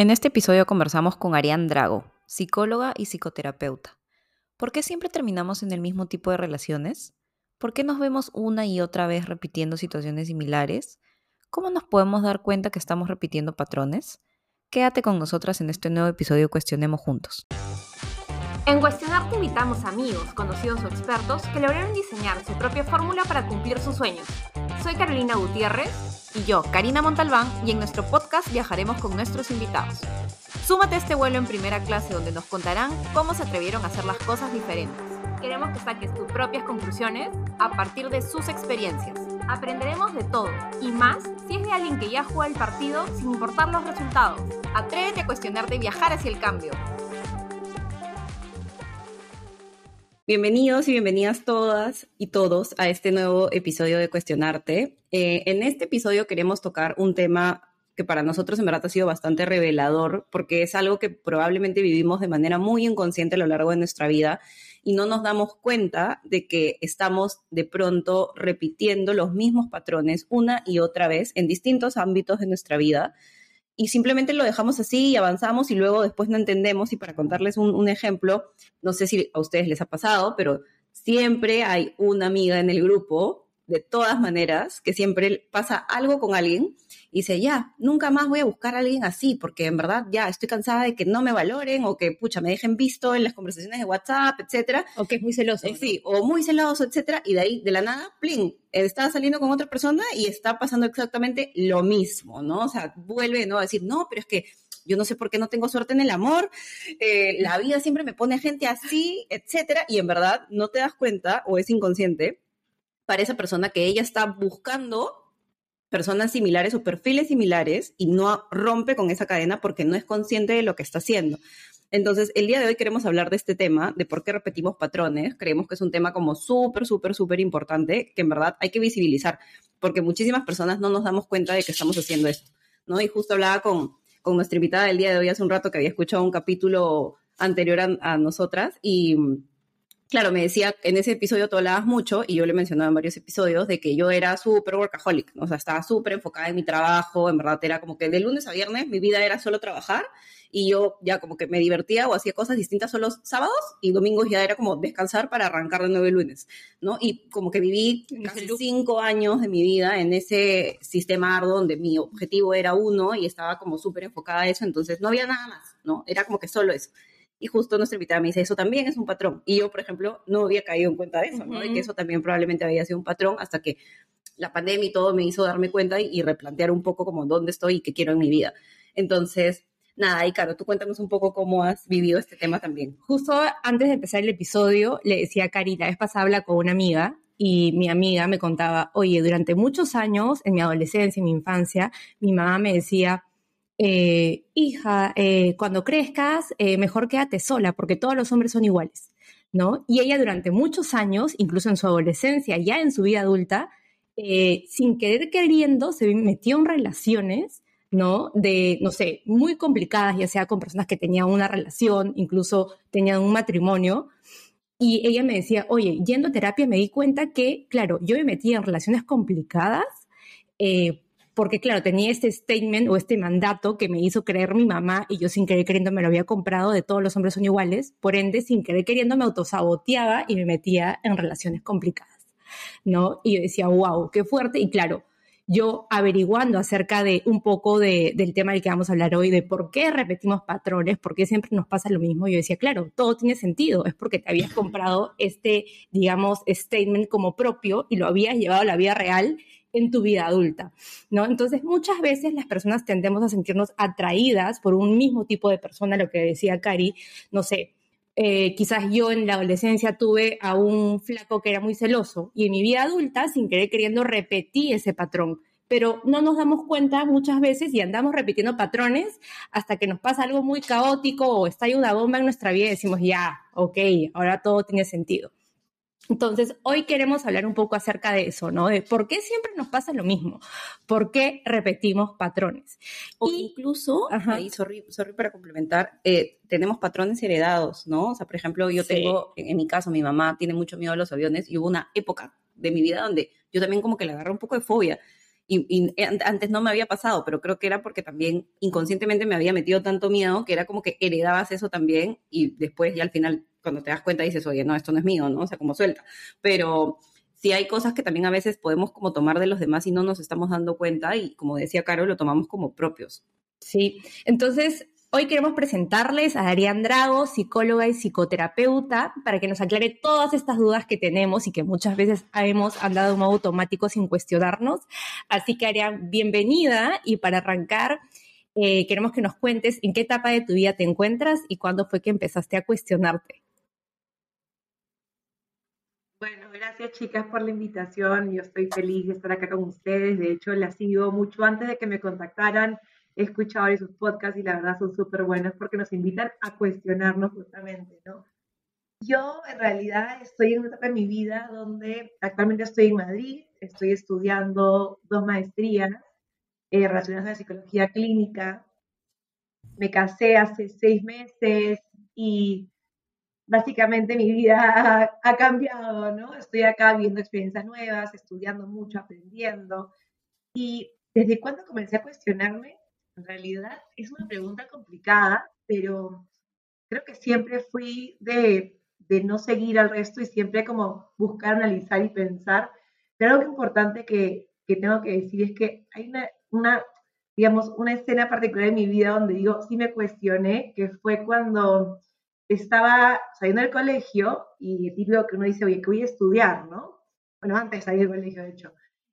En este episodio conversamos con Ariane Drago, psicóloga y psicoterapeuta. ¿Por qué siempre terminamos en el mismo tipo de relaciones? ¿Por qué nos vemos una y otra vez repitiendo situaciones similares? ¿Cómo nos podemos dar cuenta que estamos repitiendo patrones? Quédate con nosotras en este nuevo episodio Cuestionemos Juntos. En Cuestionar te invitamos amigos, conocidos o expertos que lograron diseñar su propia fórmula para cumplir sus sueños. Soy Carolina Gutiérrez y yo, Karina Montalbán, y en nuestro podcast viajaremos con nuestros invitados. Súmate a este vuelo en primera clase donde nos contarán cómo se atrevieron a hacer las cosas diferentes. Queremos que saques tus propias conclusiones a partir de sus experiencias. Aprenderemos de todo y más si es de alguien que ya juega el partido sin importar los resultados. Atrévete a cuestionarte y viajar hacia el cambio. Bienvenidos y bienvenidas todas y todos a este nuevo episodio de Cuestionarte. Eh, en este episodio queremos tocar un tema que para nosotros en verdad ha sido bastante revelador porque es algo que probablemente vivimos de manera muy inconsciente a lo largo de nuestra vida y no nos damos cuenta de que estamos de pronto repitiendo los mismos patrones una y otra vez en distintos ámbitos de nuestra vida y simplemente lo dejamos así y avanzamos y luego después no entendemos. Y para contarles un, ejemplo, no sé si a ustedes les ha pasado, pero siempre hay una amiga en el grupo de todas maneras, que siempre pasa algo con alguien y dice, ya, nunca más voy a buscar a alguien así, porque en verdad ya estoy cansada de que no me valoren o que, pucha, me dejen visto en las conversaciones de WhatsApp, etcétera. O que es muy celoso. Eh, sí, o muy celoso, etcétera, y de ahí, de la nada, plin, está saliendo con otra persona y está pasando exactamente lo mismo, ¿no? O sea, vuelve, ¿no? A decir, no, pero es que yo no sé por qué no tengo suerte en el amor, eh, la vida siempre me pone gente así, etcétera, y en verdad no te das cuenta o es inconsciente para esa persona que ella está buscando personas similares o perfiles similares y no rompe con esa cadena porque no es consciente de lo que está haciendo. Entonces, el día de hoy queremos hablar de este tema, de por qué repetimos patrones. Creemos que es un tema como súper, súper, súper importante, que en verdad hay que visibilizar, porque muchísimas personas no nos damos cuenta de que estamos haciendo esto, ¿no? Y justo hablaba con, con nuestra invitada del día de hoy hace un rato que había escuchado un capítulo anterior a, a nosotras y claro, me decía, en ese episodio tú hablabas mucho, y yo le mencionaba en varios episodios, de que yo era súper workaholic, o sea, estaba súper enfocada en mi trabajo, en verdad era como que de lunes a viernes mi vida era solo trabajar, y yo ya como que me divertía o hacía cosas distintas solo sábados, y domingos ya era como descansar para arrancar de nuevo el lunes, ¿no? Y como que viví casi cinco años de mi vida en ese sistema arduo donde mi objetivo era uno y estaba como súper enfocada a eso, entonces no había nada más, ¿no? Era como que solo eso. Y justo nuestra invitada me dice, eso también es un patrón. Y yo, por ejemplo, no había caído en cuenta de eso, ¿no? De que eso también probablemente había sido un patrón hasta que la pandemia y todo me hizo darme cuenta y, replantear un poco como dónde estoy y qué quiero en mi vida. Entonces, nada, y claro, tú cuéntanos un poco cómo has vivido este tema también. Justo antes de empezar el episodio, le decía a Cari, la vez pasada habla con una amiga y mi amiga me contaba, oye, durante muchos años, en mi adolescencia, en mi infancia, mi mamá me decía, eh, hija, eh, cuando crezcas, eh, mejor quédate sola, porque todos los hombres son iguales, ¿no? Y ella durante muchos años, incluso en su adolescencia, ya en su vida adulta, sin querer queriendo, se metió en relaciones, ¿no? De, no sé, muy complicadas, ya sea con personas que tenían una relación, incluso tenían un matrimonio. Y ella me decía, oye, yendo a terapia me di cuenta que, claro, yo me metí en relaciones complicadas porque claro, tenía este statement o este mandato que me hizo creer mi mamá y yo sin querer queriendo me lo había comprado de todos los hombres son iguales, por ende sin querer queriendo me autosaboteaba y me metía en relaciones complicadas, ¿no? Y yo decía, wow, qué fuerte y claro, yo averiguando acerca de un poco del tema del que vamos a hablar hoy, de por qué repetimos patrones, por qué siempre nos pasa lo mismo, yo decía, claro, todo tiene sentido, es porque te habías comprado este, digamos, statement como propio y lo habías llevado a la vida real en tu vida adulta, ¿no? Entonces, muchas veces las personas tendemos a sentirnos atraídas por un mismo tipo de persona, lo que decía Cari, no sé, eh, quizás yo en la adolescencia tuve a un flaco que era muy celoso y en mi vida adulta, sin querer queriendo, repetí ese patrón. Pero no nos damos cuenta muchas veces y andamos repitiendo patrones hasta que nos pasa algo muy caótico o ahí una bomba en nuestra vida y decimos, ya, ok, ahora todo tiene sentido. Entonces, hoy queremos hablar un poco acerca de eso, ¿no? De por qué siempre nos pasa lo mismo, por qué repetimos patrones. O incluso, ahí, sorry, para complementar, eh, tenemos patrones heredados, ¿no? O sea, por ejemplo, yo tengo, en, mi caso, mi mamá tiene mucho miedo a los aviones y hubo una época de mi vida donde yo también como que le agarré un poco de fobia Y, antes no me había pasado, pero creo que era porque también inconscientemente me había metido tanto miedo que era como que heredabas eso también y después ya al final cuando te das cuenta dices, oye, no, esto no es mío, ¿no? O sea, como suelta. Pero sí hay cosas que también a veces podemos como tomar de los demás y no nos estamos dando cuenta y como decía Caro, lo tomamos como propios. Sí, entonces hoy queremos presentarles a Arián Drago, psicóloga y psicoterapeuta, para que nos aclare todas estas dudas que tenemos y que muchas veces hemos andado en modo automático sin cuestionarnos. Así que Arián, bienvenida y para arrancar, eh, queremos que nos cuentes en qué etapa de tu vida te encuentras y cuándo fue que empezaste a cuestionarte. Bueno, gracias chicas por la invitación. Yo estoy feliz de estar acá con ustedes. De hecho, la sigo mucho antes de que me contactaran. He escuchado sus podcasts y la verdad son súper buenos porque nos invitan a cuestionarnos justamente, ¿no? Yo en realidad estoy en una etapa de mi vida donde actualmente estoy en Madrid, estoy estudiando dos maestrías eh, relacionadas a la psicología clínica. Me casé hace seis meses y básicamente mi vida ha, cambiado, ¿no? Estoy acá viendo experiencias nuevas, estudiando mucho, aprendiendo. Y desde cuando comencé a cuestionarme, en realidad es una pregunta complicada, pero creo que siempre fui de, de no seguir al resto y siempre como buscar, analizar y pensar. Pero algo importante que, que tengo que decir es que hay una, una, digamos, una escena particular en mi vida donde digo, sí me cuestioné, que fue cuando estaba saliendo del colegio y típico que uno dice, oye, que voy a estudiar, ¿no? Bueno, antes de salir del colegio, de hecho.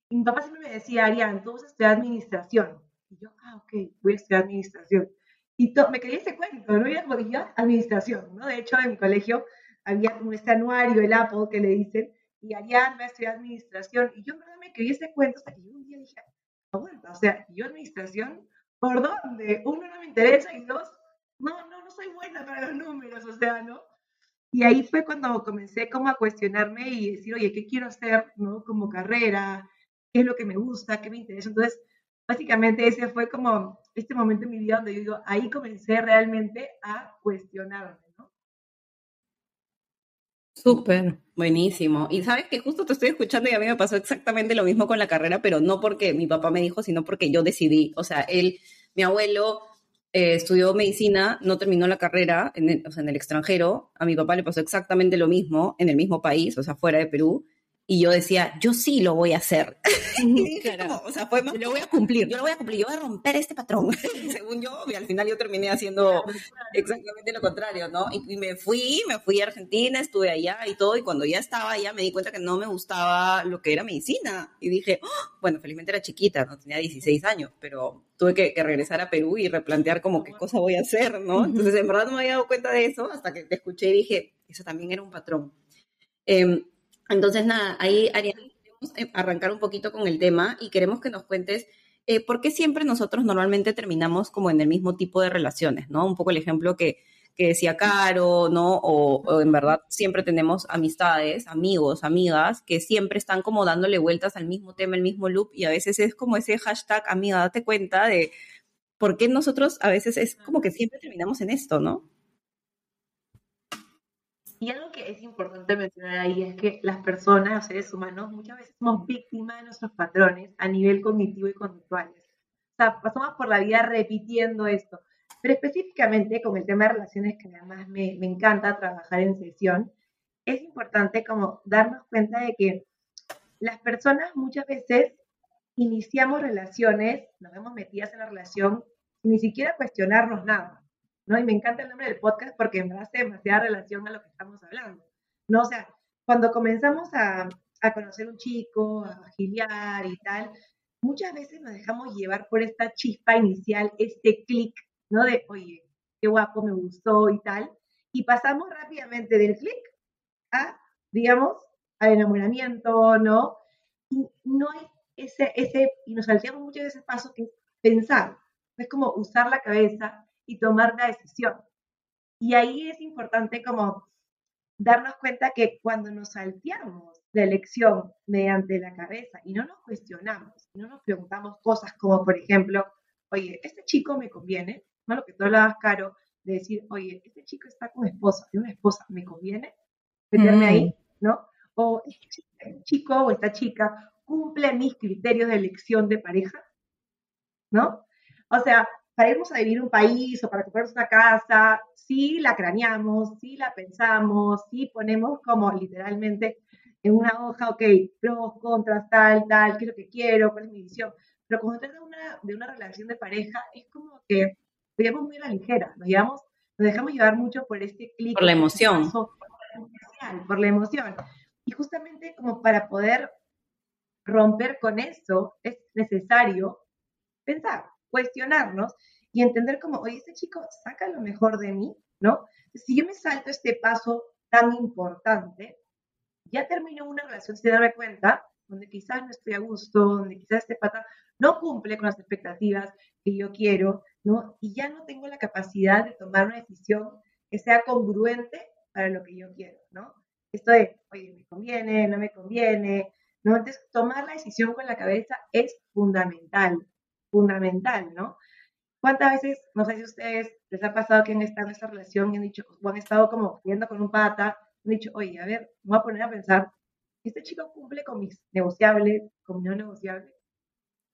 Y mi papá siempre me decía, Arián, tú vas a estudiar administración. Y yo, ah, ok, voy a estudiar administración. Y me quería ese cuento, ¿no? Y como yo, administración, ¿no? De hecho, en mi colegio había como este anuario, el Apple, que le dicen, y Arián va a estudiar administración. Y yo en verdad me quería ese cuento hasta que yo un día dije, aguanta, o sea, yo administración, ¿por dónde? Uno, no me interesa, y dos, no, no, no soy buena para los números, o sea, ¿no? Y ahí fue cuando comencé como a cuestionarme y decir, oye, ¿qué quiero hacer, no? Como carrera, ¿qué es lo que me gusta, qué me interesa? Entonces, básicamente ese fue como este momento en mi vida donde yo digo, ahí comencé realmente a cuestionarme, ¿no? Súper, buenísimo. Y sabes que justo te estoy escuchando y a mí me pasó exactamente lo mismo con la carrera, pero no porque mi papá me dijo, sino porque yo decidí. O sea, él, mi abuelo eh, estudió medicina, no terminó la carrera en el, o sea, en el extranjero. A mi papá le pasó exactamente lo mismo en el mismo país, o sea, fuera de Perú. Y yo decía, yo sí lo voy a hacer. o sea, fue lo voy a cumplir. Yo lo voy a cumplir, yo voy a romper este patrón. Según yo, y al final yo terminé haciendo exactamente lo contrario, ¿no? Y, me fui, me fui a Argentina, estuve allá y todo, y cuando ya estaba allá me di cuenta que no me gustaba lo que era medicina. Y dije, oh", bueno, felizmente era chiquita, no tenía 16 años, pero tuve que, regresar a Perú y replantear como qué cosa voy a hacer, ¿no? Entonces, en verdad no me había dado cuenta de eso hasta que te escuché y dije, eso también era un patrón. Eh, entonces, nada, ahí Ariana, queremos eh, arrancar un poquito con el tema y queremos que nos cuentes eh, por qué siempre nosotros normalmente terminamos como en el mismo tipo de relaciones, ¿no? Un poco el ejemplo que, que decía Caro, ¿no? O, en verdad siempre tenemos amistades, amigos, amigas, que siempre están como dándole vueltas al mismo tema, el mismo loop, y a veces es como ese hashtag, amiga, date cuenta de por qué nosotros a veces es como que siempre terminamos en esto, ¿no? Y algo que es importante mencionar ahí es que las personas, los seres humanos, muchas veces somos víctimas de nuestros patrones a nivel cognitivo y conductual. O sea, pasamos por la vida repitiendo esto. Pero específicamente con el tema de relaciones, que además me, me encanta trabajar en sesión, es importante como darnos cuenta de que las personas muchas veces iniciamos relaciones, nos vemos metidas en la relación ni siquiera cuestionarnos nada. ¿No? Y me encanta el nombre del podcast porque me hace demasiada relación a lo que estamos hablando, ¿no? O sea, cuando comenzamos a, a conocer un chico, a giliar y tal, muchas veces nos dejamos llevar por esta chispa inicial, este clic, ¿no? De, oye, qué guapo, me gustó y tal. Y pasamos rápidamente del clic a, digamos, al enamoramiento, ¿no? Y no hay ese, ese, y nos salteamos mucho de ese paso que es pensar. Es como usar la cabeza, y tomar la decisión. Y ahí es importante como darnos cuenta que cuando nos salteamos la elección mediante la cabeza y no nos cuestionamos, no nos preguntamos cosas como, por ejemplo, oye, este chico me conviene, ¿no? Lo que tú hablabas, Caro, de decir, oye, este chico está con esposa, tiene una esposa, ¿me conviene meterme ahí? Mm. ¿No? O este chico o esta chica cumple mis criterios de elección de pareja? ¿No? O sea, para irnos a vivir un país o para comprarnos una casa, sí la craneamos, sí la pensamos, sí ponemos como literalmente en una hoja, ok, pros, contras, tal, tal, qué es lo que quiero, cuál es mi visión. Pero cuando se trata de una, de una relación de pareja, es como que lo llevamos muy a la ligera, nos, llevamos, nos dejamos llevar mucho por este clic. Por la emoción. Por la emoción. Y justamente como para poder romper con eso, es necesario pensar, cuestionarnos y entender como, oye, este chico saca lo mejor de mí, ¿no? Si yo me salto este paso tan importante, ya termino una relación sin darme cuenta, donde quizás no estoy a gusto, donde quizás este pata no cumple con las expectativas que yo quiero, ¿no? Y ya no tengo la capacidad de tomar una decisión que sea congruente para lo que yo quiero, ¿no? Esto de, oye, me conviene, no me conviene, ¿no? Entonces, tomar la decisión con la cabeza es fundamental, fundamental, ¿no? ¿Cuántas veces, no sé si a ustedes les ha pasado que han estado en esta relación y han dicho, o han estado como viendo con un pata, han dicho, oye, a ver, me voy a poner a pensar, ¿este chico cumple con mis negociables, con mis no negociables?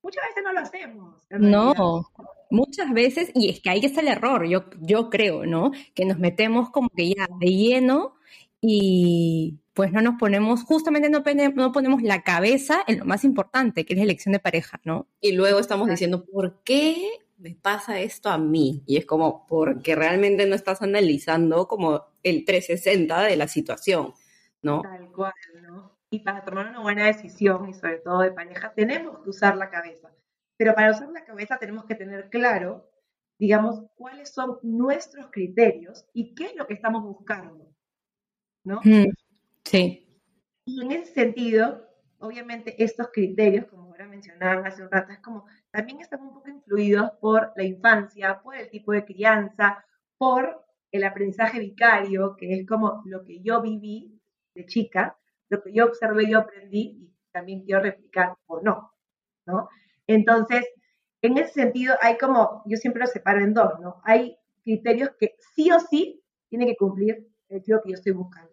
Muchas veces no lo hacemos. No, muchas veces, y es que ahí está el error, yo, yo creo, ¿no? Que nos metemos como que ya de lleno y pues no nos ponemos, justamente no, no ponemos la cabeza en lo más importante, que es la elección de pareja, ¿no? Y luego estamos diciendo, ¿por qué me pasa esto a mí? Y es como, porque realmente no estás analizando como el 360 de la situación, ¿no? Tal cual, ¿no? Y para tomar una buena decisión, y sobre todo de pareja, tenemos que usar la cabeza. Pero para usar la cabeza tenemos que tener claro, digamos, cuáles son nuestros criterios y qué es lo que estamos buscando, ¿no? Mm, sí. Y en ese sentido, obviamente estos criterios, como ahora mencionaban hace un rato, es como también están un poco influidos por la infancia, por el tipo de crianza, por el aprendizaje vicario, que es como lo que yo viví de chica, lo que yo observé, yo aprendí y también quiero replicar o no, ¿no? Entonces, en ese sentido, hay como, yo siempre lo separo en dos, ¿no? Hay criterios que sí o sí tiene que cumplir el tipo que yo estoy buscando.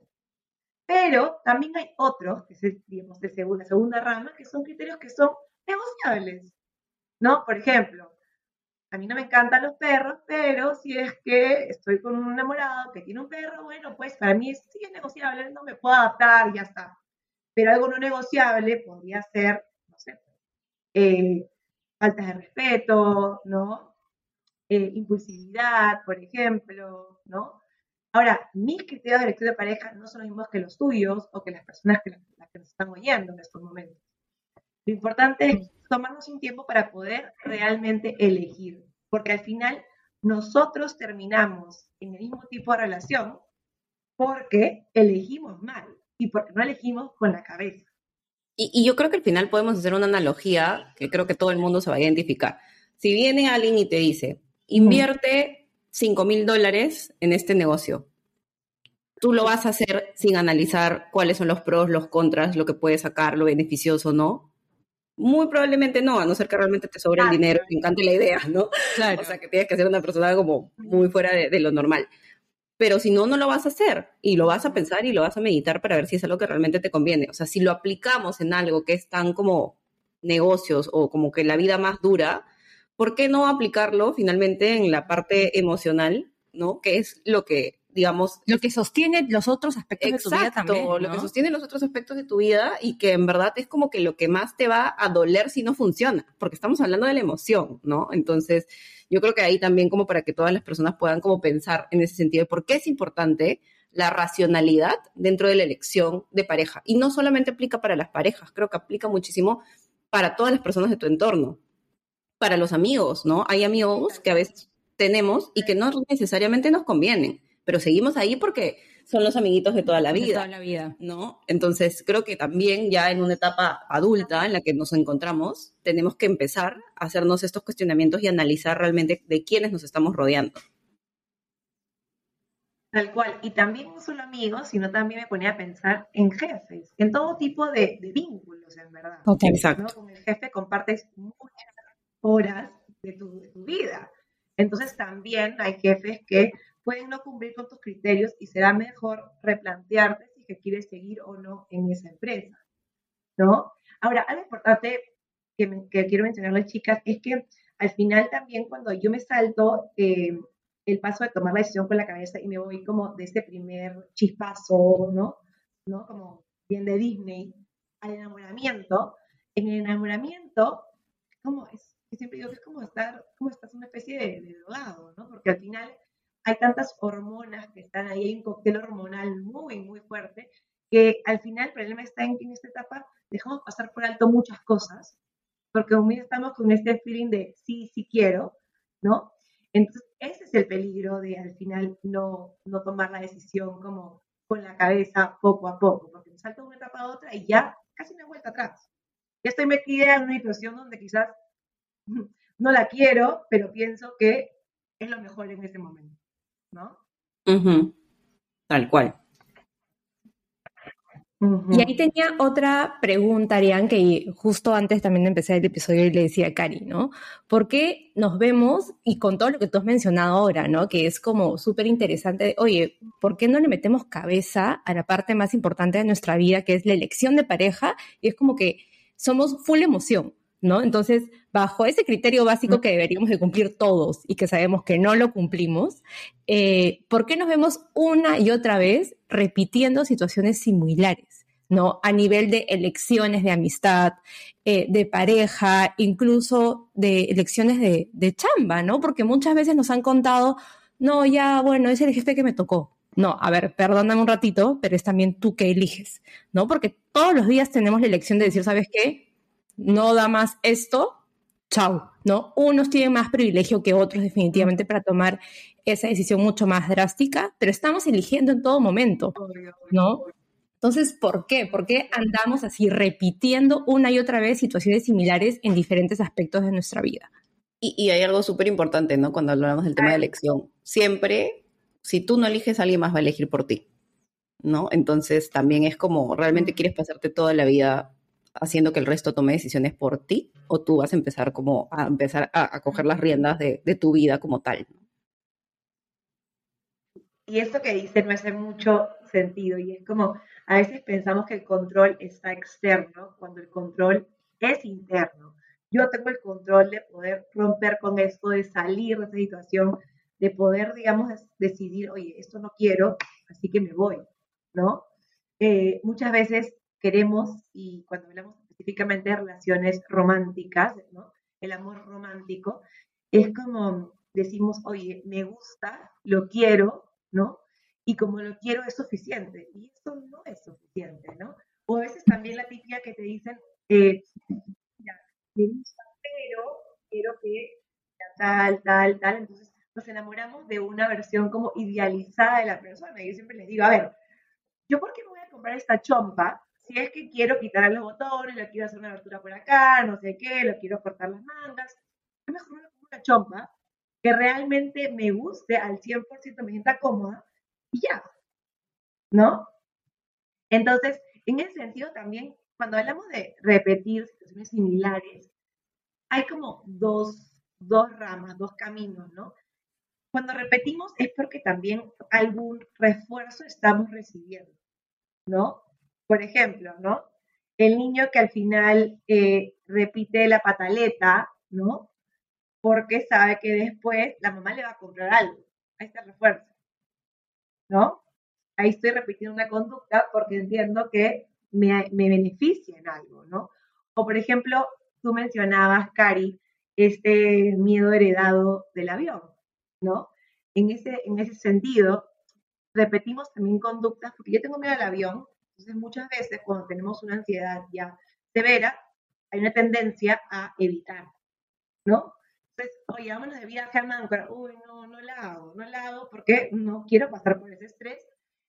Pero también hay otros, que es, digamos, de segunda, rama, que son criterios que son negociables, ¿no? Por ejemplo, a mí no me encantan los perros, pero si es que estoy con un enamorado que tiene un perro, bueno, pues para mí sí es negociable, no me puedo adaptar, ya está. Pero algo no negociable podría ser, no sé, eh, faltas de respeto, ¿no? Eh, impulsividad, por ejemplo, ¿no? Ahora, mis criterios de elección de pareja no son los mismos que los tuyos o que las personas que, las que nos están oyendo en estos momentos. Lo importante es tomarnos un tiempo para poder realmente elegir, porque al final nosotros terminamos en el mismo tipo de relación porque elegimos mal y porque no elegimos con la cabeza. Y, yo creo que al final podemos hacer una analogía que creo que todo el mundo se va a identificar. Si viene alguien y te dice, invierte 5 mil dólares en este negocio, tú lo vas a hacer sin analizar cuáles son los pros, los contras, lo que puede sacar, lo beneficioso o no. Muy probablemente no, a no ser que realmente te sobre el dinero, te encante la idea, ¿no? Claro. O sea, que tienes que ser una persona como muy fuera de, lo normal. Pero si no, no lo vas a hacer y lo vas a pensar y lo vas a meditar para ver si es algo que realmente te conviene. O sea, si lo aplicamos en algo que es tan como negocios o como que la vida más dura, ¿por qué no aplicarlo finalmente en la parte emocional, ¿no? Que es lo que digamos... Lo que sostiene los otros aspectos de tu vida también. Lo que sostiene los otros aspectos de tu vida y que en verdad es como que lo que más te va a doler si no funciona, porque estamos hablando de la emoción, ¿no? Entonces, yo creo que ahí también como para que todas las personas puedan como pensar en ese sentido de por qué es importante la racionalidad dentro de la elección de pareja. Y no solamente aplica para las parejas, creo que aplica muchísimo para todas las personas de tu entorno, para los amigos, ¿no? Hay amigos que a veces tenemos y que no necesariamente nos convienen pero seguimos ahí porque son los amiguitos de toda la vida. De toda la vida. ¿No? Entonces, creo que también ya en una etapa adulta en la que nos encontramos, tenemos que empezar a hacernos estos cuestionamientos y analizar realmente de quiénes nos estamos rodeando. Tal cual. Y también no solo amigos, sino también me ponía a pensar en jefes, en todo tipo de, vínculos, en verdad. Exacto. Con el jefe compartes muchas horas de tu, vida. Entonces también hay jefes que pueden no cumplir con tus criterios y será mejor replantearte si que quieres seguir o no en esa empresa, ¿no? Ahora, algo importante que, que quiero mencionarles, chicas, es que al final también cuando yo me salto eh, el paso de tomar la decisión con la cabeza y me voy como de ese primer chispazo, ¿no? ¿No? Como bien de Disney, al enamoramiento. En el enamoramiento, como es, siempre digo que es como estar, como estás una especie de, de drogado, ¿no? Porque al final hay tantas hormonas que están ahí, hay un cóctel hormonal muy, muy fuerte, que al final el problema está en que en esta etapa dejamos pasar por alto muchas cosas, porque aún estamos con este feeling de sí, sí quiero, ¿no? Entonces, ese es el peligro de al final no, no tomar la decisión como con la cabeza poco a poco, porque me salto de una etapa a otra y ya casi he vuelta atrás. Ya estoy metida en una situación donde quizás no la quiero, pero pienso que es lo mejor en ese momento, ¿no? Tal cual. Y ahí tenía otra pregunta, Arián, que justo antes también de empezar el episodio le decía a Cari, ¿no? ¿Por qué nos vemos, y con todo lo que tú has mencionado ahora, ¿no? Que es como súper interesante, oye, ¿por qué no le metemos cabeza a la parte más importante de nuestra vida, que es la elección de pareja? Y es como que somos full emoción, ¿no? Entonces, bajo ese criterio básico que deberíamos de cumplir todos y que sabemos que no lo cumplimos, eh, ¿por qué nos vemos una y otra vez repitiendo situaciones similares? ¿no? A nivel de elecciones de amistad, eh, de pareja, incluso de elecciones de, de chamba, ¿no? Porque muchas veces nos han contado, no, ya, bueno, es el jefe que me tocó. No, a ver, perdóname un ratito, pero es también tú que eliges, ¿no? Porque todos los días tenemos la elección de decir, ¿sabes qué? No da más esto, chao, ¿no? Unos tienen más privilegio que otros definitivamente para tomar esa decisión mucho más drástica, pero estamos eligiendo en todo momento, ¿no? Entonces, ¿por qué? ¿Por qué andamos así repitiendo una y otra vez situaciones similares en diferentes aspectos de nuestra vida? Y, hay algo súper importante, ¿no? Cuando hablamos del tema de elección. Siempre, si tú no eliges, alguien más va a elegir por ti, ¿no? Entonces, también es como, ¿realmente quieres pasarte toda la vida haciendo que el resto tome decisiones por ti o tú vas a empezar como a empezar a, coger las riendas de, tu vida como tal. Y esto que dice me hace mucho sentido y es como a veces pensamos que el control está externo cuando el control es interno. Yo tengo el control de poder romper con esto, de salir de esa situación, de poder, digamos, decidir, oye, esto no quiero, así que me voy, ¿no? Eh, muchas veces queremos, y cuando hablamos específicamente de relaciones románticas, ¿no? el amor romántico, es como decimos, oye, me gusta, lo quiero, ¿no? Y como lo quiero es suficiente. Y eso no es suficiente, ¿no? O a veces también la típica que te dicen, eh, me gusta, pero quiero que tal, tal, tal. Entonces nos enamoramos de una versión como idealizada de la persona. Yo siempre les digo, a ver, ¿yo por qué me voy a comprar esta chompa si es que quiero quitar los botones, le quiero hacer una abertura por acá, no sé qué, lo quiero cortar las mangas, es mejor una chompa que realmente me guste al 100%, me sienta cómoda y ya, ¿no? Entonces, en ese sentido también, cuando hablamos de repetir situaciones similares, hay como dos, dos ramas, dos caminos, ¿no? Cuando repetimos es porque también algún refuerzo estamos recibiendo, ¿no? Por ejemplo, ¿no? El niño que al final eh, repite la pataleta, ¿no? Porque sabe que después la mamá le va a comprar algo. Ahí está el refuerzo, ¿no? Ahí estoy repitiendo una conducta porque entiendo que me, me beneficia en algo, ¿no? O por ejemplo, tú mencionabas, Cari, este miedo heredado del avión, ¿no? En ese, en ese sentido, repetimos también conductas, porque yo tengo miedo al avión, entonces, muchas veces cuando tenemos una ansiedad ya severa, hay una tendencia a evitar, ¿no? Entonces, oye, vámonos de viaje a Máncora. Uy, no, no la hago, no la hago porque no quiero pasar por ese estrés.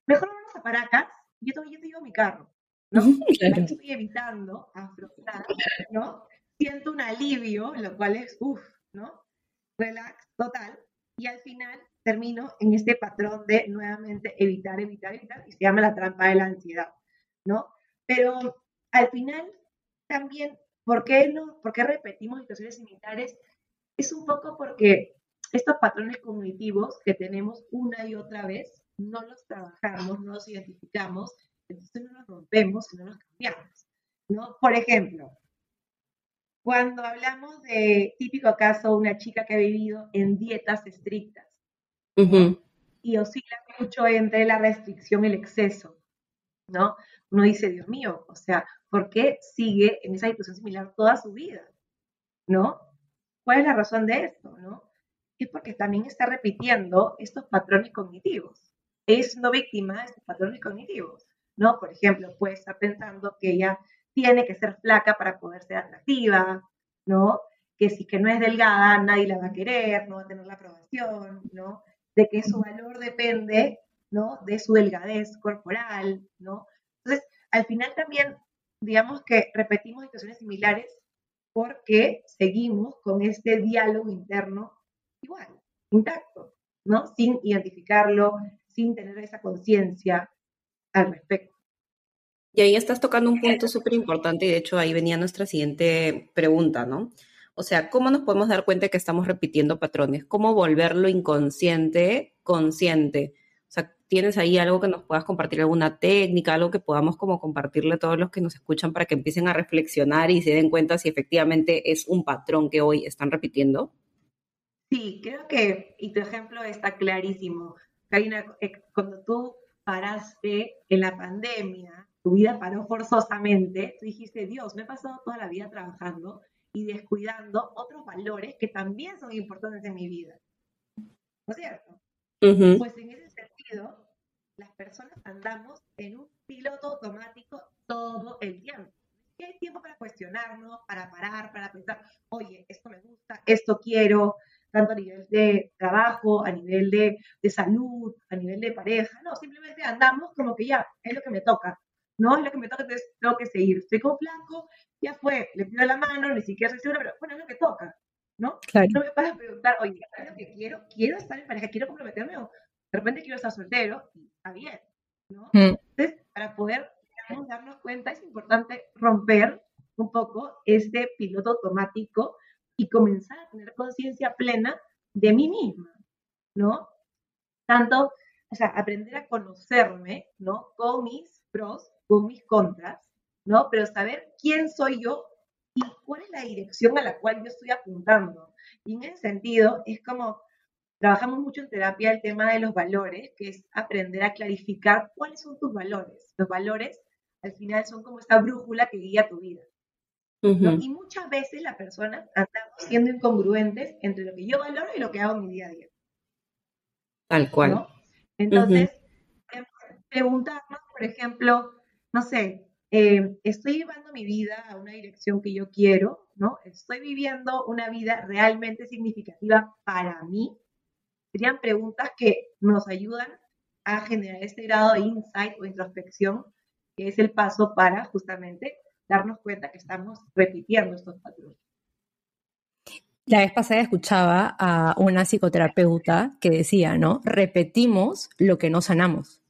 Mejor vámonos a Paracas, yo te, yo te llevo mi carro, ¿no? Estoy evitando afrontar, ¿no? Siento un alivio, lo cual es, uff, ¿no? Relax, total. Y al final termino en este patrón de nuevamente evitar, evitar, evitar, y se llama la trampa de la ansiedad. ¿No? Pero al final también, ¿por qué, no, ¿por qué repetimos situaciones similares? Es un poco porque estos patrones cognitivos que tenemos una y otra vez, no los trabajamos, no los identificamos, entonces no los rompemos y no los cambiamos, ¿no? Por ejemplo, cuando hablamos de típico caso, una chica que ha vivido en dietas estrictas y oscila mucho entre la restricción y el exceso, ¿no? Uno dice, Dios mío, o sea, ¿por qué sigue en esa situación similar toda su vida? ¿No? ¿Cuál es la razón de esto? ¿No? Es porque también está repitiendo estos patrones cognitivos. Es no víctima de estos patrones cognitivos, ¿no? Por ejemplo, puede estar pensando que ella tiene que ser flaca para poder ser atractiva, ¿no? Que si que no es delgada, nadie la va a querer, no va a tener la aprobación, ¿no? De que su valor depende, ¿no? De su delgadez corporal, ¿no? Al final también, digamos que repetimos situaciones similares porque seguimos con este diálogo interno igual, intacto, ¿no? Sin identificarlo, sin tener esa conciencia al respecto. Y ahí estás tocando un punto súper importante y de hecho ahí venía nuestra siguiente pregunta, ¿no? O sea, ¿cómo nos podemos dar cuenta que estamos repitiendo patrones? ¿Cómo volverlo inconsciente consciente? O sea, ¿tienes ahí algo que nos puedas compartir, alguna técnica, algo que podamos como compartirle a todos los que nos escuchan para que empiecen a reflexionar y se den cuenta si efectivamente es un patrón que hoy están repitiendo? Sí, creo que, y tu ejemplo está clarísimo. Karina, eh, cuando tú paraste en la pandemia, tu vida paró forzosamente, tú dijiste, Dios, me he pasado toda la vida trabajando y descuidando otros valores que también son importantes en mi vida. ¿No es cierto? Pues en ese sentido, las personas andamos en un piloto automático todo el tiempo. Y hay tiempo para cuestionarnos, para parar, para pensar, oye, esto me gusta, esto quiero, tanto a nivel de trabajo, a nivel de, de salud, a nivel de pareja. No, simplemente andamos como que ya, es lo que me toca no es lo que me toca, entonces tengo que seguir. Estoy con ya fue, le pido la mano, ni siquiera soy segura, pero bueno, es lo que toca, ¿no? No me vas a preguntar, oye, ¿es lo que quiero? ¿Quiero estar en pareja? ¿Quiero comprometerme? O de repente quiero estar soltero, y está bien, ¿no? Mm. Entonces, para poder darnos cuenta, es importante romper un poco este piloto automático y comenzar a tener conciencia plena de mí misma, ¿no? Tanto, o sea, aprender a conocerme, ¿no? Con mis pros con mis contras, ¿no? Pero saber quién soy yo y cuál es la dirección a la cual yo estoy apuntando. Y en ese sentido, es como trabajamos mucho en terapia el tema de los valores, que es aprender a clarificar cuáles son tus valores. Los valores, al final, son como esta brújula que guía tu vida. Y muchas veces las personas andamos siendo incongruentes entre lo que yo valoro y lo que hago en mi día a día. Tal cual. Entonces, preguntarnos, por ejemplo, no sé, eh, estoy llevando mi vida a una dirección que yo quiero, ¿no? Estoy viviendo una vida realmente significativa para mí. Serían preguntas que nos ayudan a generar este grado de insight o introspección, que es el paso para justamente darnos cuenta que estamos repitiendo estos patrones. La vez pasada escuchaba a una psicoterapeuta que decía, ¿no? Repetimos lo que no sanamos.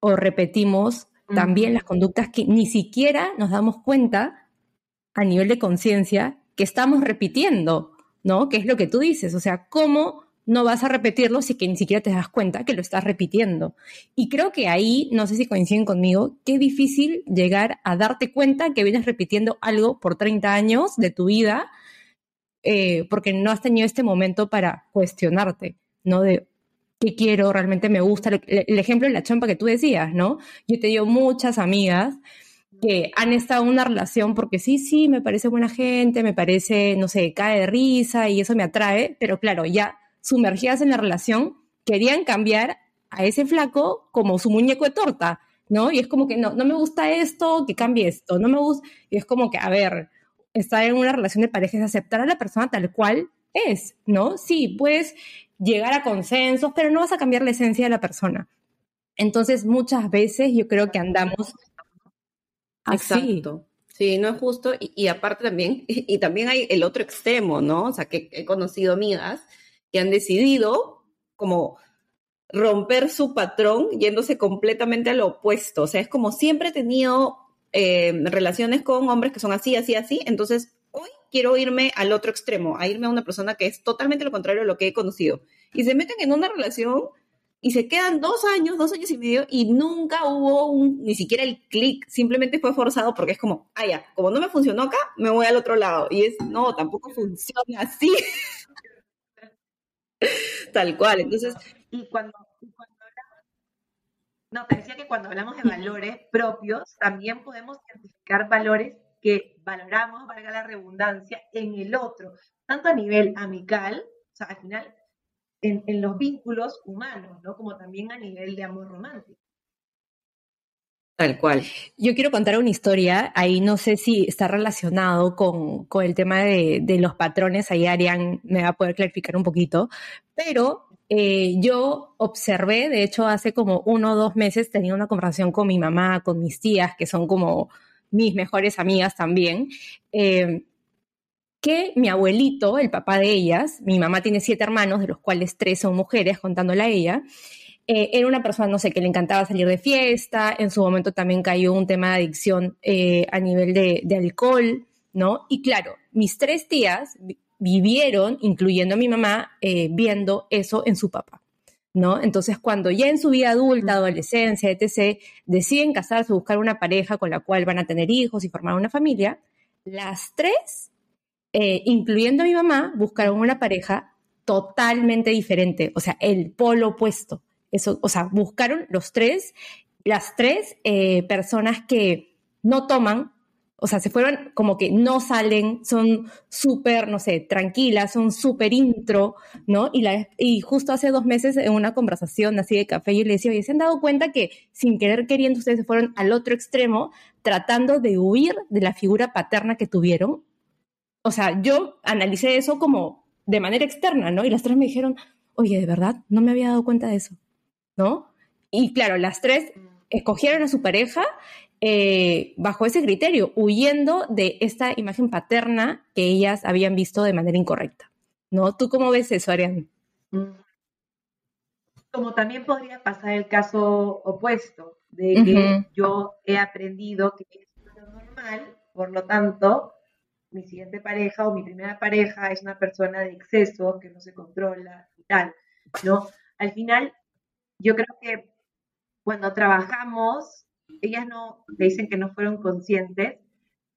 O repetimos también las conductas que ni siquiera nos damos cuenta a nivel de conciencia que estamos repitiendo, ¿no? Que es lo que tú dices, o sea, ¿cómo no vas a repetirlo si que ni siquiera te das cuenta que lo estás repitiendo? Y creo que ahí, no sé si coinciden conmigo, qué difícil llegar a darte cuenta que vienes repitiendo algo por 30 años de tu vida eh, porque no has tenido este momento para cuestionarte, ¿no? De, qué quiero, realmente me gusta. El, ejemplo de la chompa que tú decías, ¿no? Yo te digo muchas amigas que han estado en una relación porque sí, sí, me parece buena gente, me parece, no sé, cae de risa y eso me atrae, pero claro, ya sumergidas en la relación, querían cambiar a ese flaco como su muñeco de torta, ¿no? Y es como que no, no me gusta esto, que cambie esto, no me gusta, y es como que, a ver, estar en una relación de pareja es aceptar a la persona tal cual es, ¿no? Sí, puedes llegar a consensos, pero no vas a cambiar la esencia de la persona. Entonces, muchas veces yo creo que andamos así. Exacto. Sí, no es justo. Y, aparte también, y, también hay el otro extremo, ¿no? O sea, que he conocido amigas que han decidido como romper su patrón yéndose completamente a lo opuesto. O sea, es como siempre he tenido eh, relaciones con hombres que son así, así, así. Entonces, hoy quiero irme al otro extremo, a irme a una persona que es totalmente lo contrario a lo que he conocido. Y se meten en una relación y se quedan dos años, dos años y medio, y nunca hubo un, ni siquiera el clic, simplemente fue forzado porque es como, ah, ya, como no me funcionó acá, me voy al otro lado. Y es, no, tampoco funciona así. Tal cual, entonces... Y cuando, hablamos, no, te decía que cuando hablamos de valores propios, también podemos identificar valores que valoramos, valga la redundancia, en el otro, tanto a nivel amical, o sea, al final en, los vínculos humanos, ¿no? Como también a nivel de amor romántico. Tal cual. Yo quiero contar una historia, ahí no sé si está relacionado con, el tema de, los patrones, ahí Arián me va a poder clarificar un poquito, pero eh, yo observé, de hecho hace como uno o dos meses tenía una conversación con mi mamá, con mis tías, que son como mis mejores amigas también, eh, que mi abuelito, el papá de ellas, mi mamá tiene siete hermanos, de los cuales tres son mujeres, contándola a ella, eh, era una persona, no sé, que le encantaba salir de fiesta, en su momento también cayó un tema de adicción eh, a nivel de, alcohol, ¿no? Y claro, mis tres tías vivieron, incluyendo a mi mamá, eh, viendo eso en su papá. ¿No? Entonces, cuando ya en su vida adulta, adolescencia, etc., deciden casarse, buscar una pareja con la cual van a tener hijos y formar una familia, las tres eh, incluyendo a mi mamá, buscaron una pareja totalmente diferente, o sea, el polo opuesto. O sea, buscaron los tres, las tres eh, personas que no toman, o sea, se fueron como que no salen, son súper, no sé, tranquilas, son súper intro, ¿no? Y, y justo hace dos meses en una conversación así de café, yo le decía, oye, ¿se han dado cuenta que sin querer queriendo ustedes se fueron al otro extremo, tratando de huir de la figura paterna que tuvieron? o sea, yo analicé eso como de manera externa, ¿no? Y las tres me dijeron, oye, de verdad, no me había dado cuenta de eso, ¿no? Y claro, las tres escogieron a su pareja eh, bajo ese criterio, huyendo de esta imagen paterna que ellas habían visto de manera incorrecta, ¿no? ¿Tú cómo ves eso, Ariane? Mm. Como también podría pasar el caso opuesto, de que yo he aprendido que es normal, por lo tanto, mi siguiente pareja o mi primera pareja es una persona de exceso que no se controla y tal, ¿no? Al final, yo creo que cuando trabajamos, ellas no te dicen que no fueron conscientes,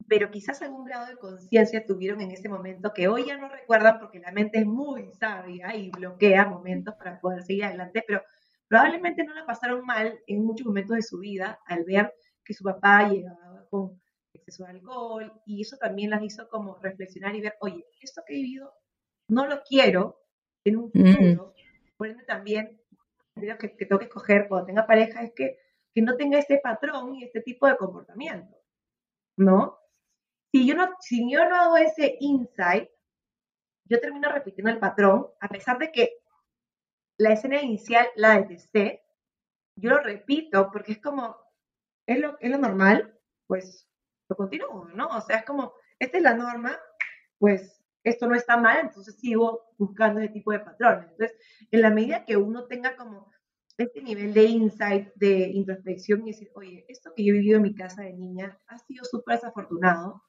pero quizás algún grado de conciencia tuvieron en ese momento que hoy ya no recuerdan porque la mente es muy sabia y bloquea momentos para poder seguir adelante, pero probablemente no la pasaron mal en muchos momentos de su vida al ver que su papá llegaba con exceso de alcohol, y eso también las hizo como reflexionar y ver, oye, esto que he vivido no lo quiero en un futuro, por ende también que, que tengo que escoger cuando tenga pareja es que, que no tenga este patrón y este tipo de comportamiento, ¿no? Si yo no, si yo no hago ese insight, yo termino repitiendo el patrón, a pesar de que la escena inicial la detesté, yo lo repito porque es como, es lo, es lo normal, pues lo continúo, ¿no? O sea, es como, esta es la norma, pues esto no está mal, entonces sigo buscando ese tipo de patrones. Entonces, en la medida que uno tenga como este nivel de insight, de introspección y decir, oye, esto que yo he vivido en mi casa de niña ha sido súper desafortunado,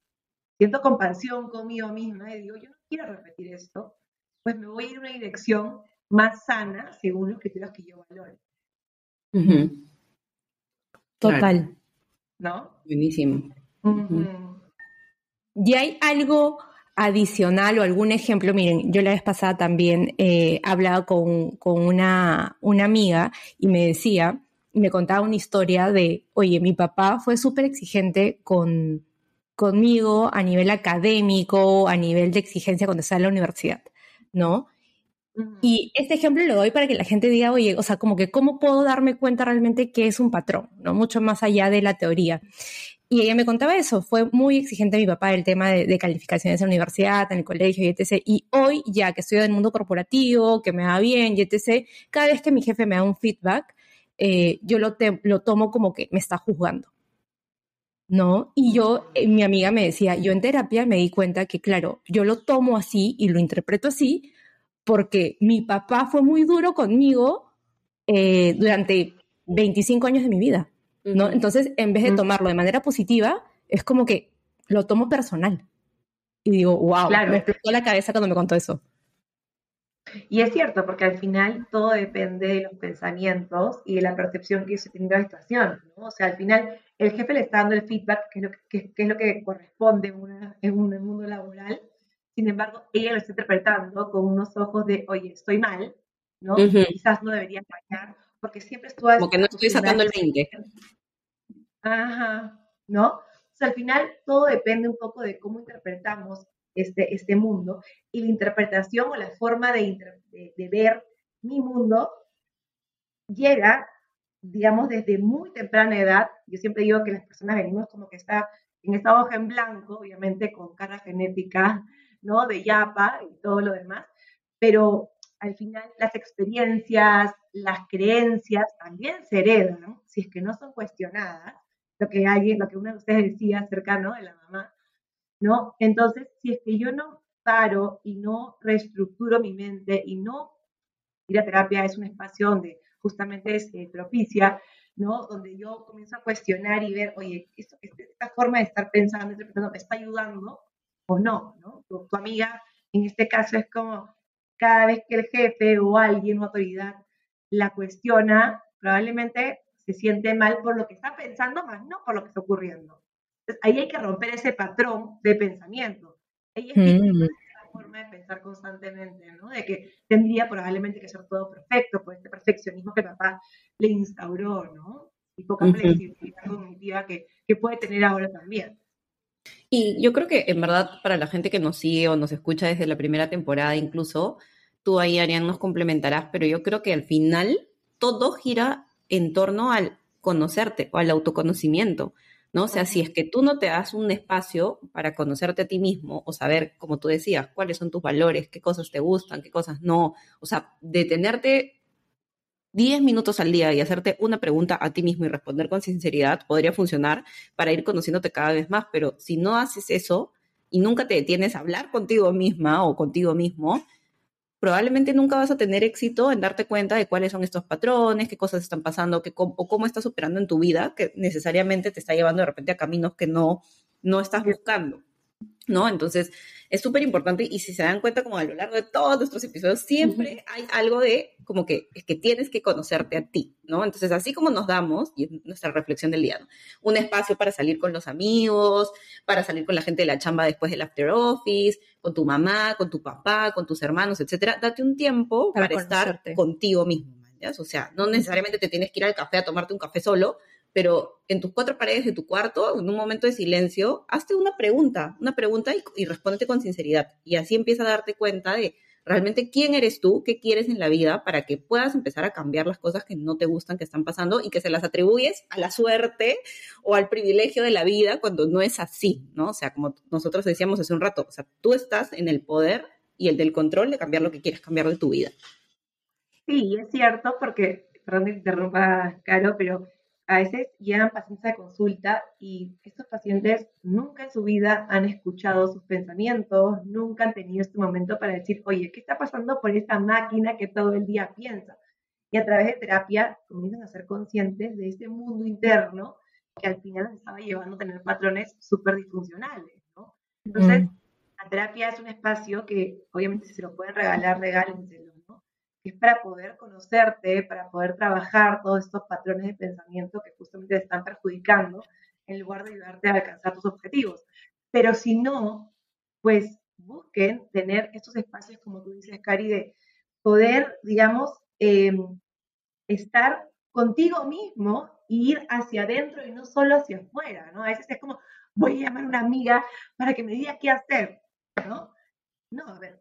siento compasión conmigo misma y digo, yo no quiero repetir esto, pues me voy a ir en una dirección más sana según los criterios que yo valore. Total. ¿No? Buenísimo. ¿Y hay algo adicional o algún ejemplo? Miren, yo la vez pasada también eh, hablaba con, con una, una, amiga y me decía, me contaba una historia de, oye, mi papá fue súper exigente con, conmigo a nivel académico, a nivel de exigencia cuando estaba en la universidad, ¿no? Y este ejemplo lo doy para que la gente diga, oye, o sea, como que cómo puedo darme cuenta realmente que es un patrón, ¿no? Mucho más allá de la teoría. Y ella me contaba eso, fue muy exigente mi papá el tema de, calificaciones en la universidad, en el colegio y etc. Y hoy, ya que estoy en el mundo corporativo, que me va bien y etc., cada vez que mi jefe me da un feedback, eh, yo lo, lo tomo como que me está juzgando. ¿No? Y yo, eh, mi amiga me decía, yo en terapia me di cuenta que, claro, yo lo tomo así y lo interpreto así porque mi papá fue muy duro conmigo eh, durante 25 años de mi vida. ¿No? Entonces, en vez de tomarlo de manera positiva, es como que lo tomo personal. Y digo, wow, me explotó la cabeza cuando me contó eso. Y es cierto, porque al final todo depende de los pensamientos y de la percepción que se tiene de la situación, ¿no? O sea, al final el jefe le está dando el feedback, que es lo que, es lo que corresponde en, una, en un mundo laboral, sin embargo, ella lo está interpretando con unos ojos de, oye, estoy mal, ¿no? Quizás no debería fallar, porque siempre estuvo... Como que no estoy sacando el 20. Ajá, ¿no? O sea, al final todo depende un poco de cómo interpretamos este, este mundo y la interpretación o la forma de, de, ver mi mundo llega, digamos, desde muy temprana edad. Yo siempre digo que las personas venimos como que está en esta hoja en blanco, obviamente con cara genética, ¿no? De yapa y todo lo demás, pero al final las experiencias, las creencias también se heredan, si es que no son cuestionadas, lo que alguien, lo que uno de ustedes decía acerca, ¿no? De la mamá, ¿no? Entonces, si es que yo no paro y no reestructuro mi mente y no ir a terapia es un espacio donde justamente es eh, propicia, ¿no? Donde yo comienzo a cuestionar y ver, oye, este, esta forma de estar pensando, interpretando, ¿me está ayudando o no? tu, amiga, en este caso, es como cada vez que el jefe o alguien o autoridad la cuestiona, probablemente se siente mal por lo que está pensando, más no por lo que está ocurriendo. Entonces, ahí hay que romper ese patrón de pensamiento. Ahí es mm. forma de pensar constantemente, ¿no? De que tendría probablemente que ser todo perfecto, por este perfeccionismo que papá le instauró, ¿no? Y poca flexibilidad cognitiva que, que puede tener ahora también. Y yo creo que en verdad para la gente que nos sigue o nos escucha desde la primera temporada incluso, tú ahí, Arián, nos complementarás, pero yo creo que al final todo gira en torno al conocerte o al autoconocimiento, ¿no? O sea, si es que tú no te das un espacio para conocerte a ti mismo o saber, como tú decías, cuáles son tus valores, qué cosas te gustan, qué cosas no, o sea, detenerte 10 minutos al día y hacerte una pregunta a ti mismo y responder con sinceridad podría funcionar para ir conociéndote cada vez más, pero si no haces eso y nunca te detienes a hablar contigo misma o contigo mismo, probablemente nunca vas a tener éxito en darte cuenta de cuáles son estos patrones, qué cosas están pasando, qué, o cómo estás operando en tu vida, que necesariamente te está llevando de repente a caminos que no, no estás buscando. ¿No? Entonces, es súper importante y si se dan cuenta como a lo largo de todos nuestros episodios, siempre hay algo de como que es que tienes que conocerte a ti, ¿no? Entonces, así como nos damos, y es nuestra reflexión del día, ¿no? Un espacio para salir con los amigos, para salir con la gente de la chamba después del after office, con tu mamá, con tu papá, con tus hermanos, etcétera, date un tiempo para, estar contigo mismo, ¿ya? O sea, no necesariamente te tienes que ir al café a tomarte un café solo, pero en tus cuatro paredes de tu cuarto, en un momento de silencio, hazte una pregunta, una pregunta y, respóndete con sinceridad. Y así empieza a darte cuenta de realmente quién eres tú, qué quieres en la vida, para que puedas empezar a cambiar las cosas que no te gustan, que están pasando y que se las atribuyes a la suerte o al privilegio de la vida cuando no es así, ¿no? O sea, como nosotros decíamos hace un rato, o sea, tú estás en el poder y el del control de cambiar lo que quieres cambiar de tu vida. Sí, es cierto, porque, perdón interrumpa, Caro, pero a veces llegan pacientes a consulta y estos pacientes nunca en su vida han escuchado sus pensamientos, nunca han tenido este momento para decir, oye, ¿qué está pasando por esta máquina que todo el día piensa? Y a través de terapia comienzan a ser conscientes de ese mundo interno que al final les estaba llevando a tener patrones súper disfuncionales, ¿no? Entonces, mm. la terapia es un espacio que obviamente si se lo pueden regalar, regálenselo es para poder conocerte, para poder trabajar todos estos patrones de pensamiento que justamente te están perjudicando en lugar de ayudarte a alcanzar tus objetivos. Pero si no, pues busquen tener estos espacios, como tú dices, Cari, de poder, digamos, em, estar contigo mismo e ir hacia adentro y no solo hacia afuera, ¿no? A veces es como, voy a llamar a una amiga para que me diga qué hacer, ¿no? No, a ver,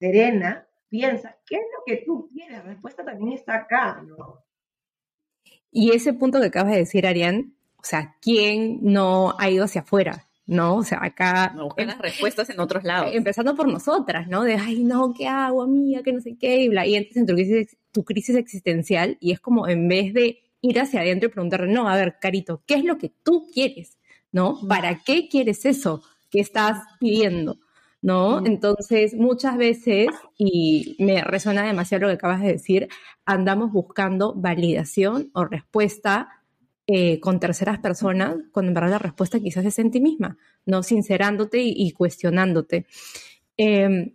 serena, piensa, ¿qué es lo que tú quieres? La respuesta también está acá, ¿no? Y ese punto que acabas de decir, Arián, o sea, ¿quién no ha ido hacia afuera? ¿no? O sea, acá... Buscar las respuestas en otros lados. Empezando por nosotras, ¿no? De, ay, no, ¿qué hago, amiga? Que no sé qué, y bla. Y entras en tu crisis, tu crisis existencial y es como en vez de ir hacia adentro y preguntarle, no, a ver, Carito, ¿qué es lo que tú quieres? ¿No? ¿Para qué quieres eso que estás pidiendo? ¿No? Entonces, muchas veces, y me resuena demasiado lo que acabas de decir, andamos buscando validación o respuesta eh, con terceras personas, cuando en verdad la respuesta quizás es en ti misma, ¿no? Sincerándote y, cuestionándote. Em,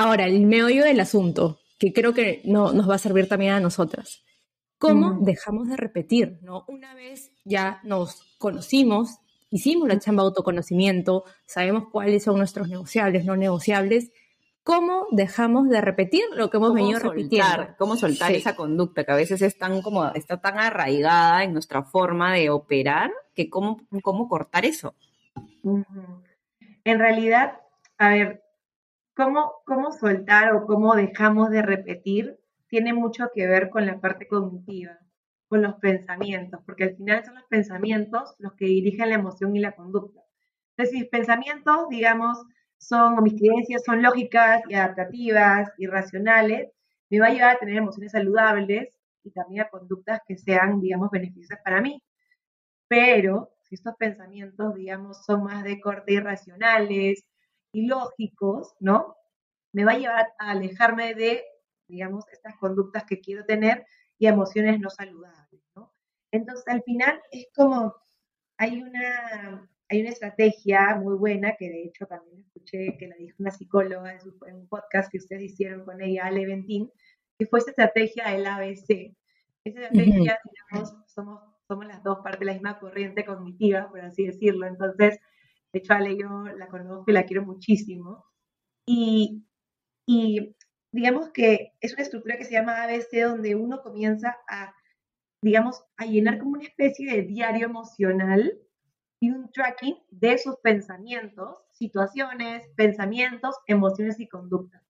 Ahora, el meollo del asunto, que creo que no, nos va a servir también a nosotras. ¿Cómo dejamos de repetir? ¿no? Una vez ya nos conocimos, hicimos la chamba de autoconocimiento, sabemos cuáles son nuestros negociables, no negociables, ¿cómo dejamos de repetir lo que hemos venido repitiendo? ¿Cómo soltar esa conducta que a veces es tan como, está tan arraigada en nuestra forma de operar que cómo, cómo cortar eso? En realidad, a ver, ¿cómo, ¿cómo soltar o cómo dejamos de repetir? Tiene mucho que ver con la parte cognitiva con los pensamientos, porque al final son los pensamientos los que dirigen la emoción y la conducta. Entonces, mis pensamientos, digamos, son, o mis creencias son lógicas y adaptativas y racionales, me va a llevar a tener emociones saludables y también a conductas que sean, digamos, beneficiosas para mí. Pero si estos pensamientos, digamos, son más de corte irracionales y lógicos, ¿no? Me va a llevar a alejarme de, digamos, estas conductas que quiero tener y emociones no saludables, ¿no? Entonces, al final es como, hay una, hay una estrategia muy buena que de hecho también escuché que la dijo una psicóloga en, un podcast que ustedes hicieron con ella, Ale Ventín, que fue esa estrategia del ABC. Esa estrategia, digamos, somos, somos las dos partes de la misma corriente cognitiva, por así decirlo. Entonces, de hecho, Ale yo la conozco y la quiero muchísimo. Y, y digamos que es una estructura que se llama ABC, donde uno comienza a, digamos, a llenar como una especie de diario emocional y un tracking de sus pensamientos, situaciones, pensamientos, emociones y conductas.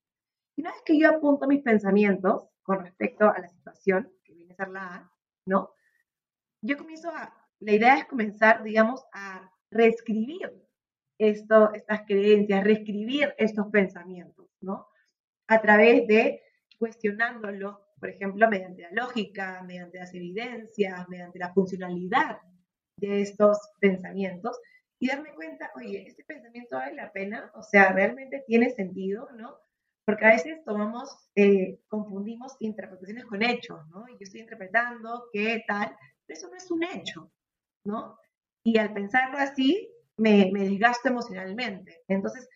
Y una vez que yo apunto mis pensamientos con respecto a la situación, que viene a ser la A, ¿no? Yo comienzo a, la idea es comenzar, digamos, a reescribir esto, estas creencias, reescribir estos pensamientos, ¿no? A través de cuestionándolo, por ejemplo, mediante la lógica, mediante las evidencias, mediante la funcionalidad de estos pensamientos y darme cuenta, oye, este pensamiento vale la pena, o sea, realmente tiene sentido, ¿no? Porque a veces tomamos, eh, confundimos interpretaciones con hechos, ¿no? Yo estoy interpretando qué tal, pero eso no es un hecho, ¿no? Y al pensarlo así, me, me desgasto emocionalmente. Entonces,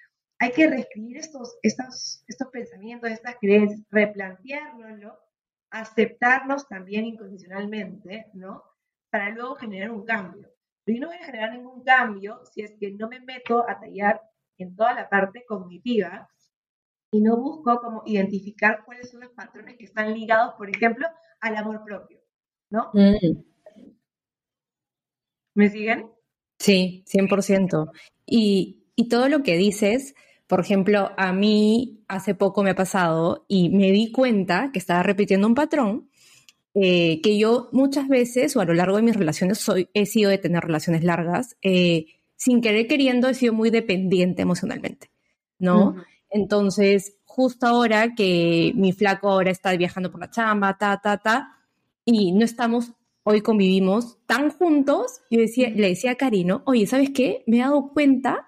hay que reescribir estos, estos, estos pensamientos, estas creencias, replanteárnoslo, aceptarnos también incondicionalmente, ¿no? Para luego generar un cambio. Pero yo no voy a generar ningún cambio si es que no me meto a tallar en toda la parte cognitiva y no busco como identificar cuáles son los patrones que están ligados, por ejemplo, al amor propio, ¿no? Mm. ¿Me siguen? Sí, 100%. Y, y todo lo que dices por ejemplo, a mí hace poco me ha pasado y me di cuenta que estaba repitiendo un patrón eh, que yo muchas veces o a lo largo de mis relaciones soy, he sido de tener relaciones largas, eh, sin querer queriendo he sido muy dependiente emocionalmente, ¿no? Entonces, justo ahora que mi flaco ahora está viajando por la chamba, ta, ta, ta, y no estamos, hoy convivimos tan juntos, yo decía, le decía a Karino, oye, ¿sabes qué? Me he dado cuenta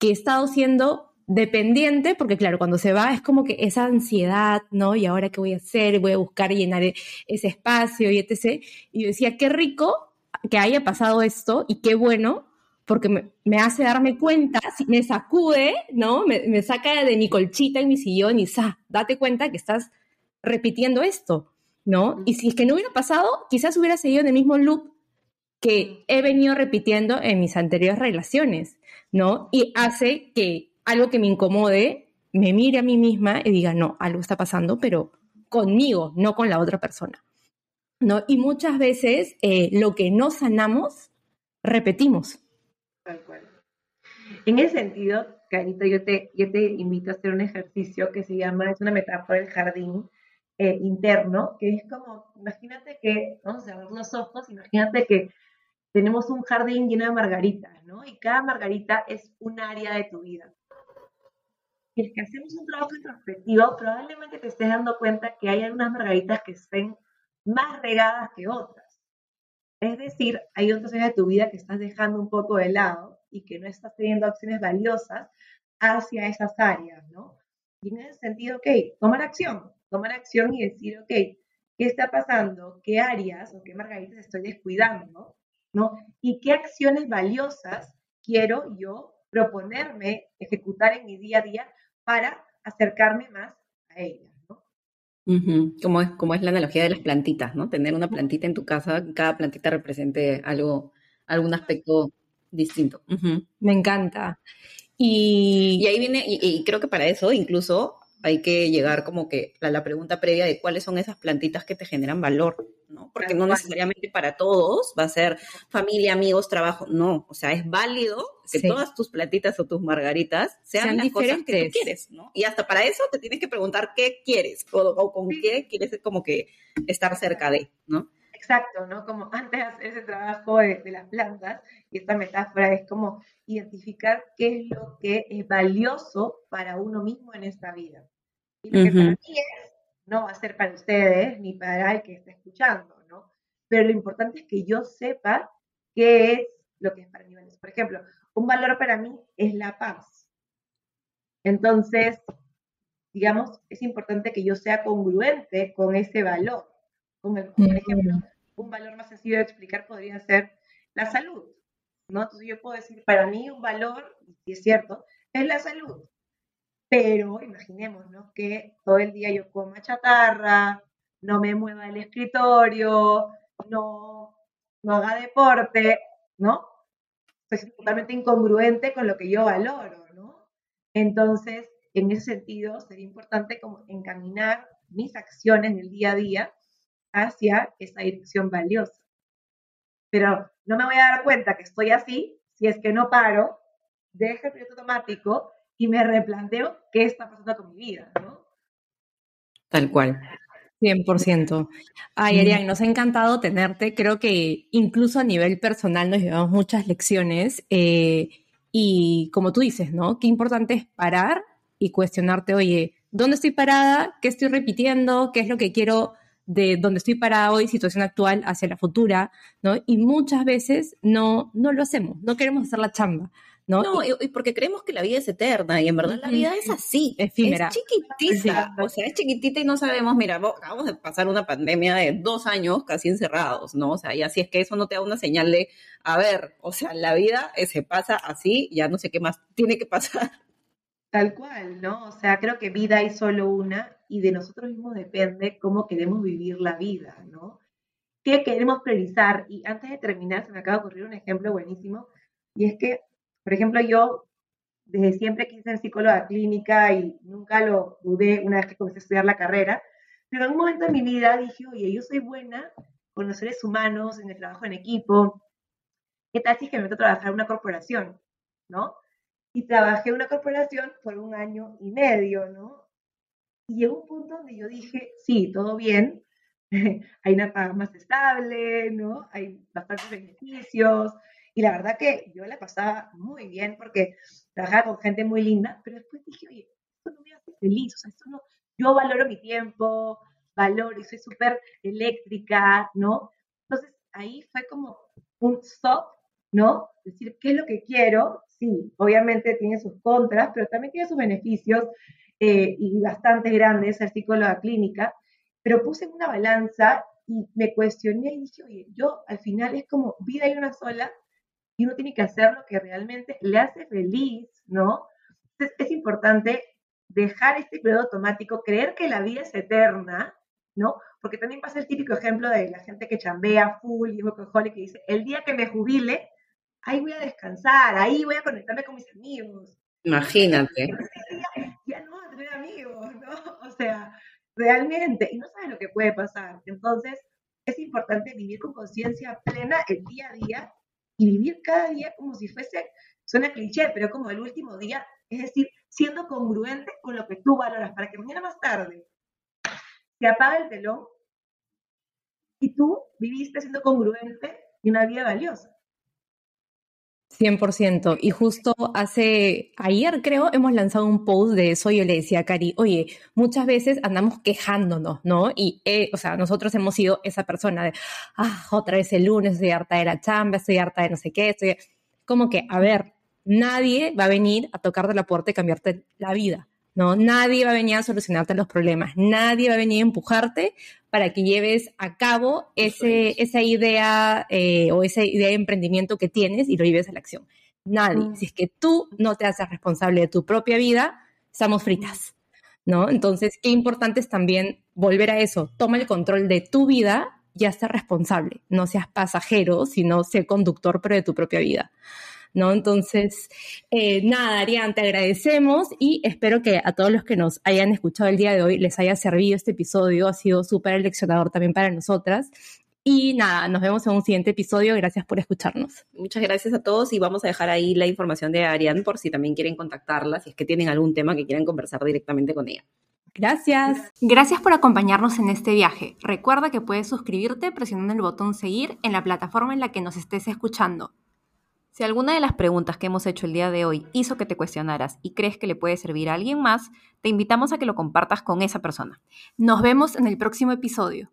que he estado siendo dependiente, porque claro, cuando se va es como que esa ansiedad, ¿no? Y ahora qué voy a hacer, voy a buscar llenar e-, ese espacio y etc. Y yo decía, qué rico que haya pasado esto y qué bueno, porque me, hace darme cuenta, me sacude, ¿no? Me, saca de mi colchita en mi sillón y sa, date cuenta que estás repitiendo esto, ¿no? Y si es que no hubiera pasado, quizás hubiera seguido en el mismo loop que he venido repitiendo en mis anteriores relaciones, ¿no? Y hace que algo que me incomode, me mire a mí misma y diga, no, algo está pasando, pero conmigo, no con la otra persona. ¿No? Y muchas veces eh, lo que no sanamos, repetimos. Tal cual. En ese sentido, Carito, yo te, yo te invito a hacer un ejercicio que se llama, es una metáfora del jardín eh, interno, que es como, imagínate que, vamos a cerrar los ojos, imagínate que tenemos un jardín lleno de margaritas, ¿no? Y cada margarita es un área de tu vida es que hacemos un trabajo introspectivo, probablemente te estés dando cuenta que hay algunas margaritas que estén más regadas que otras. Es decir, hay otras áreas de tu vida que estás dejando un poco de lado y que no estás teniendo acciones valiosas hacia esas áreas, ¿no? Y en ese sentido, ok, tomar acción, tomar acción y decir, ok, ¿qué está pasando? ¿Qué áreas o qué margaritas estoy descuidando? ¿No? ¿Y qué acciones valiosas quiero yo proponerme ejecutar en mi día a día para acercarme más a ellas, ¿no? como, es, como es la analogía de las plantitas, ¿no? Tener una plantita en tu casa, cada plantita represente algo, algún aspecto distinto. Me encanta. Y, ahí viene, y, creo que para eso incluso hay que llegar como que a la pregunta previa de cuáles son esas plantitas que te generan valor, ¿no? Porque no necesariamente para todos va a ser familia, amigos, trabajo, no, o sea, es válido que todas tus plantitas o tus margaritas sean, las diferentes. cosas que tú quieres, ¿no? Y hasta para eso te tienes que preguntar qué quieres o, con qué quieres como que estar cerca de, ¿no? Exacto, ¿no? Como antes ese trabajo de, las plantas, y esta metáfora es como identificar qué es lo que es valioso para uno mismo en esta vida. Y lo que para mí es, no va a ser para ustedes ni para el que está escuchando, ¿no? Pero lo importante es que yo sepa qué es lo que es para mí. Por ejemplo, un valor para mí es la paz. Entonces, digamos, es importante que yo sea congruente con ese valor. Con el, por ejemplo, un valor más sencillo de explicar podría ser la salud, ¿no? Entonces yo puedo decir, para mí un valor, y es cierto, es la salud. Pero imaginemos, ¿no? Que todo el día yo coma chatarra, no me mueva el escritorio, no, no haga deporte, ¿no? Es totalmente incongruente con lo que yo valoro, ¿no? Entonces, en ese sentido, sería importante como encaminar mis acciones del día a día hacia esa dirección valiosa. Pero no me voy a dar cuenta que estoy así si es que no paro, dejo el piloto automático y me replanteo qué está pasando con mi vida, ¿no? Tal cual. 100%. Ay. Ariane, nos ha encantado tenerte. Creo que incluso a nivel personal nos llevamos muchas lecciones. Eh, y como tú dices, ¿no? Qué importante es parar y cuestionarte, oye, ¿dónde estoy parada? ¿Qué estoy repitiendo? ¿Qué es lo que quiero de donde estoy para hoy, situación actual, hacia la futura, ¿no? Y muchas veces no, no lo hacemos, no queremos hacer la chamba. ¿No? No, y, porque creemos que la vida es eterna y en verdad la vida es así, efímera. Es chiquitita, o sea, es chiquitita y no sabemos, mira, acabamos de pasar una pandemia de dos años casi encerrados, ¿no? O sea, y así es que eso no te da una señal de, a ver, o sea, la vida se pasa así, ya no sé qué más tiene que pasar. Tal cual, ¿no? O sea, creo que vida hay solo una y de nosotros mismos depende cómo queremos vivir la vida, ¿no? ¿Qué queremos priorizar? Y antes de terminar, se me acaba de ocurrir un ejemplo buenísimo, y es que, por ejemplo, yo desde siempre quise ser psicóloga clínica y nunca lo dudé una vez que comencé a estudiar la carrera, pero en un momento de mi vida dije, oye, yo soy buena con los seres humanos, en el trabajo en equipo, ¿qué tal si es que me meto a trabajar en una corporación, ¿no? y trabajé en una corporación por un año y medio, ¿no? Y llegó un punto donde yo dije, sí, todo bien, hay una paga más estable, ¿no? Hay bastantes beneficios. Y la verdad que yo la pasaba muy bien porque trabajaba con gente muy linda, pero después dije, oye, esto no me hace feliz, o sea, esto no, yo valoro mi tiempo, valoro y soy súper eléctrica, ¿no? Entonces ahí fue como un stop, ¿no? Decir, ¿qué es lo que quiero? sí, obviamente tiene sus contras, pero también tiene sus beneficios eh, y bastante grandes ser psicóloga clínica, pero puse una balanza y me cuestioné y dije, oye, yo al final es como vida hay una sola y uno tiene que hacer lo que realmente le hace feliz, ¿no? Entonces es importante dejar este periodo automático, creer que la vida es eterna, ¿no? Porque también pasa el típico ejemplo de la gente que chambea full y es que dice, el día que me jubile, ahí voy a descansar, ahí voy a conectarme con mis amigos. Imagínate. Ya, no voy a tener amigos, ¿no? O sea, realmente, y no sabes lo que puede pasar. Entonces, es importante vivir con conciencia plena el día a día y vivir cada día como si fuese, suena cliché, pero como el último día, es decir, siendo congruente con lo que tú valoras, para que mañana más tarde se apague el telón y tú viviste siendo congruente y una vida valiosa. 100%. Y justo hace, ayer creo, hemos lanzado un post de eso. Yo le decía a Cari, oye, muchas veces andamos quejándonos, ¿no? Y, eh, o sea, nosotros hemos sido esa persona de, ah, otra vez el lunes, estoy harta de la chamba, estoy harta de no sé qué, estoy. Como que, a ver, nadie va a venir a tocarte la puerta y cambiarte la vida. ¿no? Nadie va a venir a solucionarte los problemas, nadie va a venir a empujarte para que lleves a cabo ese, esa idea eh, o esa idea de emprendimiento que tienes y lo lleves a la acción. Nadie. Mm. Si es que tú no te haces responsable de tu propia vida, estamos fritas. ¿no? Entonces, qué importante es también volver a eso, toma el control de tu vida, ya sé responsable, no seas pasajero, sino sé conductor, pero de tu propia vida. ¿No? Entonces, eh, nada, Arián, te agradecemos y espero que a todos los que nos hayan escuchado el día de hoy les haya servido este episodio, ha sido súper eleccionador también para nosotras. Y nada, nos vemos en un siguiente episodio. Gracias por escucharnos. Muchas gracias a todos y vamos a dejar ahí la información de Arián por si también quieren contactarla, si es que tienen algún tema que quieran conversar directamente con ella. Gracias. Gracias por acompañarnos en este viaje. Recuerda que puedes suscribirte presionando el botón seguir en la plataforma en la que nos estés escuchando. Si alguna de las preguntas que hemos hecho el día de hoy hizo que te cuestionaras y crees que le puede servir a alguien más, te invitamos a que lo compartas con esa persona. Nos vemos en el próximo episodio.